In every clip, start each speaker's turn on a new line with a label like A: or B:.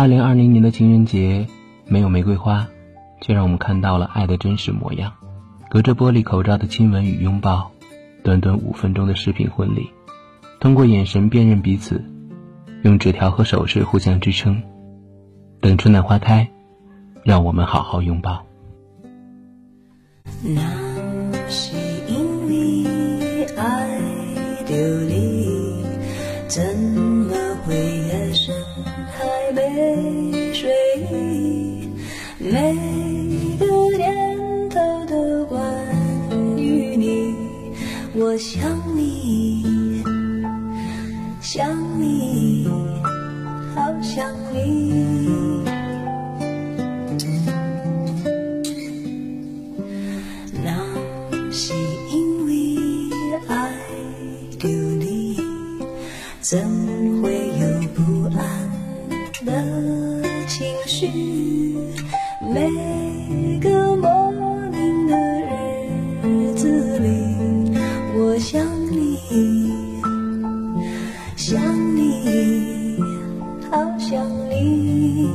A: 二零二零年的情人节没有玫瑰花，却让我们看到了爱的真实模样。隔着玻璃口罩的亲吻与拥抱，短短五分钟的视频婚礼，通过眼神辨认彼此，用纸条和手势互相支撑。等春暖花开，让我们好好拥抱。
B: 那是因为爱丢你，怎么会泪水？每个念头都关于你，我想你，想你，好想你。那是因为爱着你，怎每个莫名的日子里，我想你，想你，好想你。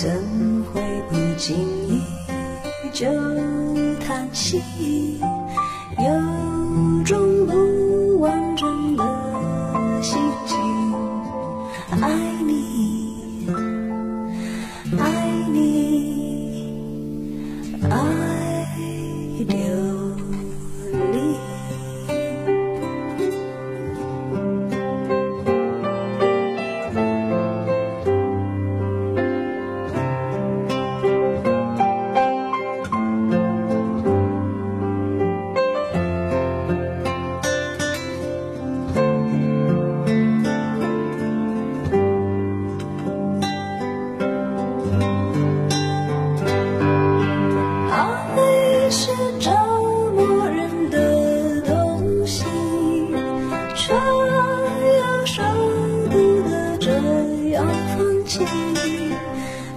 B: 怎会不经意就叹息？放弃。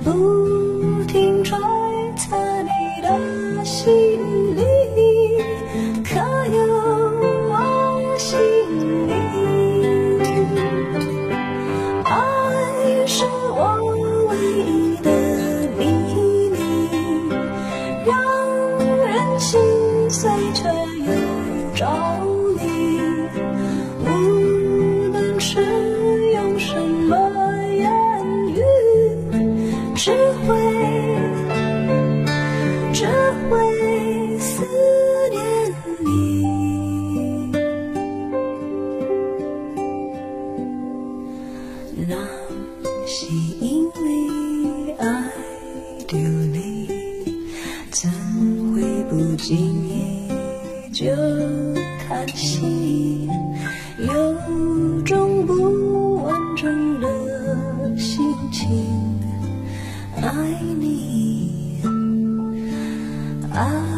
B: 不停揣测你的心里，可有我心里？爱是我唯一的秘密。让人心碎却又着迷。无论是用什么心有种不完整的心情爱你爱